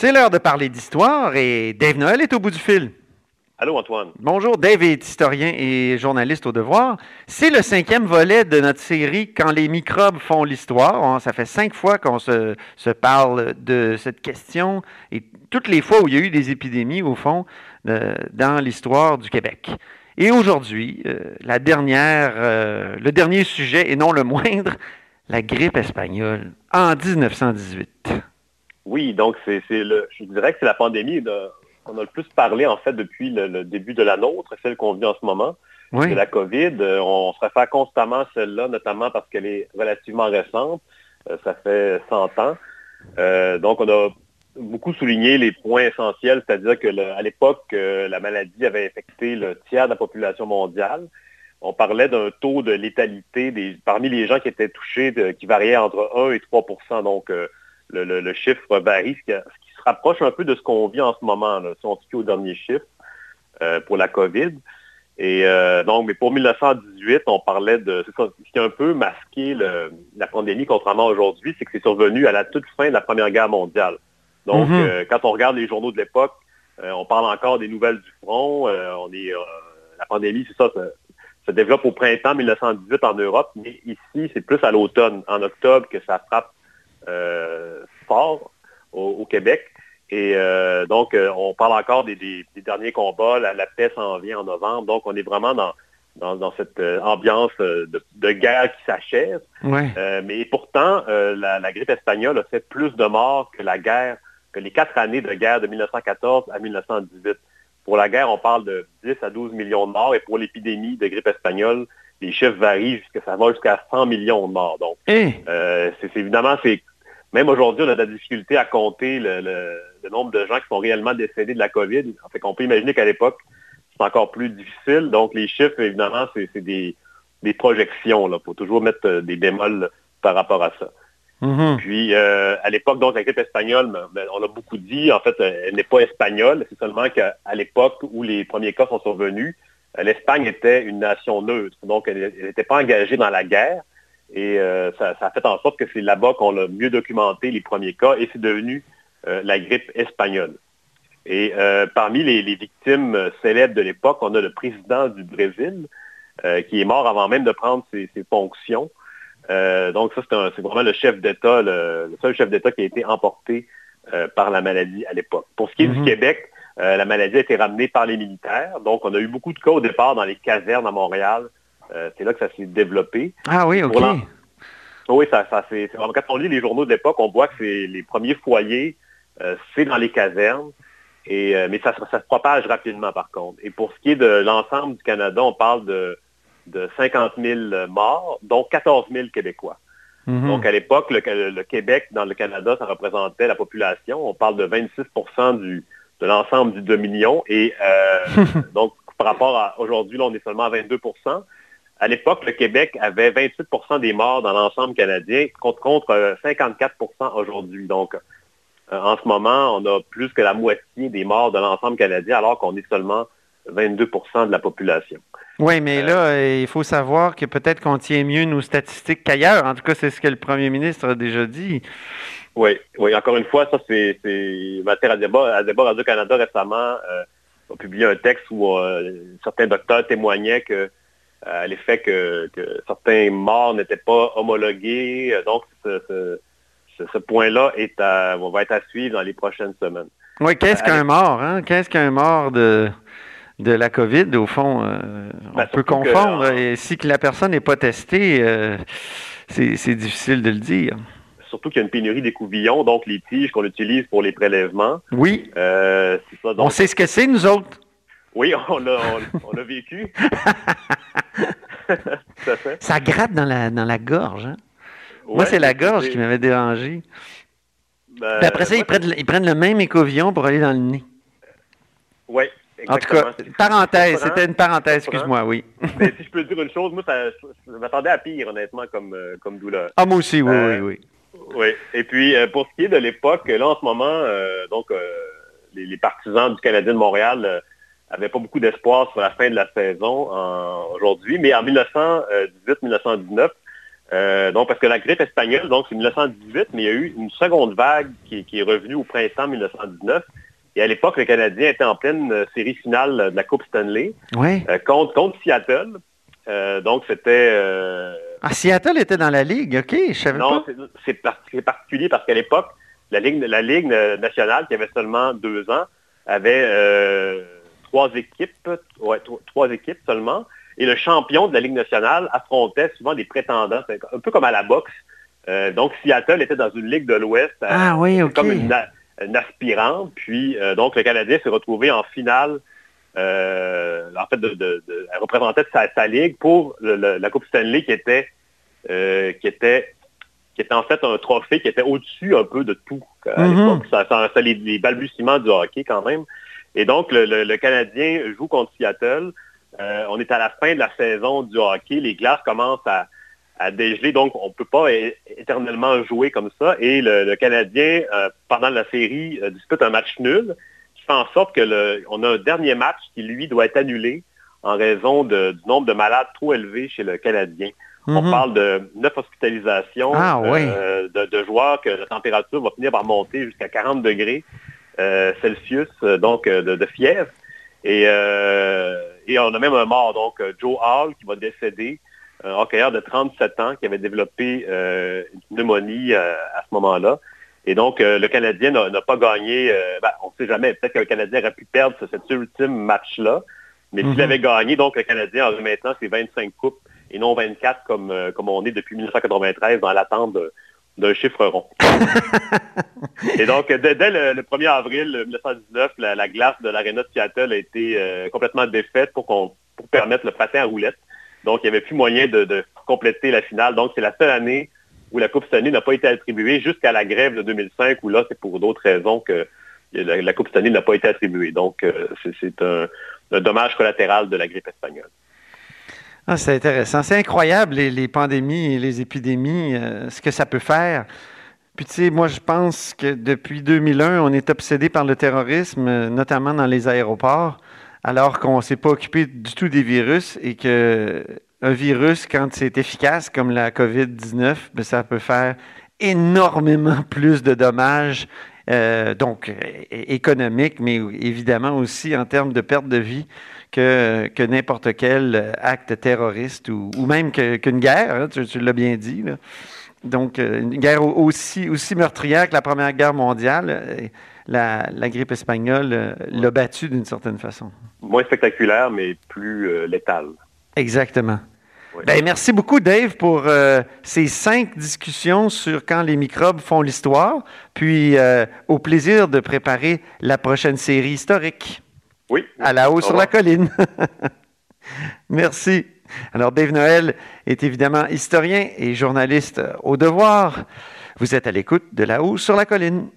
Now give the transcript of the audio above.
C'est l'heure de parler d'histoire et Dave Noël est au bout du fil. Allô, Antoine. Bonjour, Dave est historien et journaliste au devoir. C'est le cinquième volet de notre série Quand les microbes font l'histoire. Ça fait cinq fois qu'on se, parle de cette question et toutes les fois où il y a eu des épidémies, au fond, dans l'histoire du Québec. Et aujourd'hui, euh, la dernière, euh, le dernier sujet, et non le moindre, la grippe espagnole en 1918. Oui, donc c'est le, je dirais que c'est la pandémie de, on a le plus parlé en fait depuis le, début de la nôtre, celle qu'on vit en ce moment, de la COVID. Euh, on se réfère constamment à celle-là, notamment parce qu'elle est relativement récente. Euh, ça fait 100 ans. Euh, donc, on a beaucoup souligné les points essentiels, c'est-à-dire qu'à l'époque, la maladie avait infecté le tiers de la population mondiale. On parlait d'un taux de létalité parmi les gens qui étaient touchés qui variait entre 1 et 3 Donc, le, chiffre varie, ce qui, se rapproche un peu de ce qu'on vit en ce moment, si on se fie au dernier chiffre euh, pour la COVID. Et euh, donc, mais pour 1918, on parlait de... ce qui a un peu masqué la pandémie, contrairement à aujourd'hui, c'est que c'est survenu à la toute fin de la Première Guerre mondiale. Donc, mm-hmm. euh, quand on regarde les journaux de l'époque, on parle encore des nouvelles du front. on est, la pandémie, c'est ça, ça, se développe au printemps 1918 en Europe, mais ici, c'est plus à l'automne, en octobre, que ça frappe fort au, Québec. Et euh, donc, euh, on parle encore des, derniers combats. La, paix s'en vient en novembre. Donc, on est vraiment dans, dans, cette euh, ambiance de, guerre qui s'achève. mais pourtant, la, grippe espagnole a fait plus de morts que la guerre, que les quatre années de guerre de 1914 à 1918. Pour la guerre, on parle de 10 à 12 millions de morts. Et pour l'épidémie de grippe espagnole, les chiffres varient jusqu'à ça va jusqu'à 100 millions de morts. Donc, eh! c'est évidemment, c'est même aujourd'hui, on a de la difficulté à compter le, nombre de gens qui sont réellement décédés de la COVID. En fait, on peut imaginer qu'à l'époque, c'est encore plus difficile. Donc, les chiffres, évidemment, c'est des, projections. Il faut toujours mettre euh, des bémols par rapport à ça. Mm-hmm. Puis, euh, à l'époque, donc, la grippe espagnole, ben, ben, on a beaucoup dit, en fait, euh, elle n'est pas espagnole. C'est seulement qu'à l'époque où les premiers cas sont survenus, l'Espagne était une nation neutre. Donc, elle n'était pas engagée dans la guerre. Et euh, ça, a fait en sorte que c'est là-bas qu'on a mieux documenté les premiers cas et c'est devenu euh, la grippe espagnole. Et euh, parmi les, victimes célèbres de l'époque, on a le président du Brésil qui est mort avant même de prendre ses, fonctions. donc ça, c'est vraiment le chef d'État, le, seul chef d'État qui a été emporté par la maladie à l'époque. Pour ce qui est du mhm. Québec, la maladie a été ramenée par les militaires. Donc on a eu beaucoup de cas au départ dans les casernes à Montréal euh, c'est là que ça s'est développé. Ah oui, OK. Oui, ça, ça c'est quand on lit les journaux de l'époque, on voit que c'est les premiers foyers, euh, c'est dans les casernes. Et, euh, mais ça, se propage rapidement par contre. Et pour ce qui est de l'ensemble du Canada, on parle de, 50 000 morts, dont 14 000 Québécois. Mhm. Donc à l'époque, le, Québec dans le Canada, ça représentait la population. On parle de 26 du, de l'ensemble du millions. Et donc par rapport à aujourd'hui, là, on est seulement à 22 à l'époque, le Québec avait 28% des morts dans l'ensemble canadien contre, 54% euh, aujourd'hui. Donc, euh, en ce moment, on a plus que la moitié des morts de l'ensemble canadien alors qu'on est seulement 22% de la population. Oui, mais là, euh, il faut savoir que peut-être qu'on tient mieux nos statistiques qu'ailleurs. En tout cas, c'est ce que le premier ministre a déjà dit. Oui, oui, encore une fois, ça, c'est matière à débat. À débat Radio-Canada récemment a publié un texte où certains docteurs témoignaient que euh, l'effet que, certains morts n'étaient pas homologués. Euh, donc, ce, point-là va être à suivre dans les prochaines semaines. Oui, qu'est-ce qu'un mort? Hein? Qu'est-ce qu'un mort de, de la COVID, au fond? Euh, on ben, peut confondre. et si que la personne n'est pas testée, c'est difficile de le dire. Surtout qu'il y a une pénurie des couvillons, donc les tiges qu'on utilise pour les prélèvements. Oui. on sait ce que c'est, nous autres. Oui, on l'a vécu. Ça gratte dans la, dans la gorge. Hein? Moi, c'est la gorge qui m'avait dérangé. Ben, après ça, ils, prennent, le même écovion pour aller dans le nez. Oui, en tout cas, parenthèse, c'était une parenthèse, excuse-moi, oui. Mais si je peux dire une chose, moi, ça, je m'attendais à pire, honnêtement, comme, euh, comme douleur. Ah, moi aussi, oui, oui, oui. Oui. Et puis, euh, pour ce qui est de l'époque, là, en ce moment, euh, donc, les, partisans du Canadien de Montréal n'avaient pas beaucoup d'espoir sur la fin de la saison aujourd'hui. Mais en 1918-1919, donc, parce que la grippe espagnole, donc, c'est 1918, mais il y a eu une seconde vague qui, qui est revenue au printemps 1919. Et à l'époque, le Canadien était en pleine euh, série finale de la Coupe Stanley euh, contre, contre, Seattle. Euh, donc, c'était... Ah, Seattle était dans la Ligue, OK, je savais non, pas. Non, c'est particulier parce qu'à l'époque, la Ligue, la Ligue nationale, qui avait seulement deux ans, avait trois équipes, ouais, trois équipes seulement. Et le champion de la Ligue nationale affrontait souvent des prétendants, un peu comme à la boxe. donc, Seattle était dans une Ligue de l'Ouest. Ah oui, OK. Comme une, un aspirant. Puis, euh, donc, le Canadien s'est retrouvé en finale, euh, en fait, de, de, représentait sa, ligue pour la Coupe Stanley qui était, euh, qui était qui était en fait un trophée qui était au-dessus un peu de tout à mm-hmm. l'époque. Ça, ça, les, balbutiements du hockey quand même. Et donc, le, Canadien joue contre Seattle. on est à la fin de la saison du hockey. Les glaces commencent à, à dégeler. Donc, on ne peut pas éternellement jouer comme ça. Et le, Canadien, euh, pendant la série, euh, dispute un match nul, qui fait en sorte que on a un dernier match qui, lui, doit être annulé en raison du nombre de malades trop élevé chez le Canadien. On mhm. parle de neuf hospitalisations ah, euh, de, joueurs que la température va finir par monter jusqu'à 40 degrés Celsius, donc de, fièvre. Et, et on a même un mort, donc Joe Hall, qui va décéder un hockeyeur de 37 ans qui avait développé euh, une pneumonie euh, à ce moment-là. Et donc, euh, le Canadien n'a pas gagné, ben, on ne sait jamais, peut-être que le Canadien aurait pu perdre cet ultime match-là, mais s'il mhm. avait gagné, donc le Canadien aurait maintenant ses 25 coupes et non 24 comme, comme on est depuis 1993 dans l'attente d'un chiffre rond. et donc, dès, le, 1er avril 1919, la, glace de l'Arena de Seattle a été complètement défaite pour, qu'on pour permettre le patin à roulette. Donc, il n'y avait plus moyen de, compléter la finale. Donc, c'est la seule année où la Coupe Stanley n'a pas été attribuée jusqu'à la grève de 2005, où là, c'est pour d'autres raisons que la, Coupe Stanley n'a pas été attribuée. Donc, euh, c'est un, dommage collatéral de la grippe espagnole. Ah, c'est intéressant. C'est incroyable, les, pandémies et les épidémies, euh, ce que ça peut faire. Puis, tu sais, moi, je pense que depuis 2001, on est obsédé par le terrorisme, euh, notamment dans les aéroports alors qu'on ne s'est pas occupé du tout des virus et que un virus, quand c'est efficace, comme la COVID-19, ben, ça peut faire énormément plus de dommages, euh, donc économiques, mais évidemment aussi en termes de perte de vie que, que n'importe quel acte terroriste ou, même qu'une guerre, hein, tu, l'as bien dit. Donc, euh, une guerre aussi, aussi meurtrière que la Première Guerre mondiale la, grippe espagnole euh, l'a battu d'une certaine façon. Moins spectaculaire, mais plus euh, létale. Exactement. Ben, merci beaucoup, Dave, pour euh, ces cinq discussions sur quand les microbes font l'histoire, puis au plaisir de préparer la prochaine série historique. Oui. À la haut sur la colline. merci. Alors, Dave Noël est évidemment historien et journaliste au devoir. Vous êtes à l'écoute de La haut sur la colline.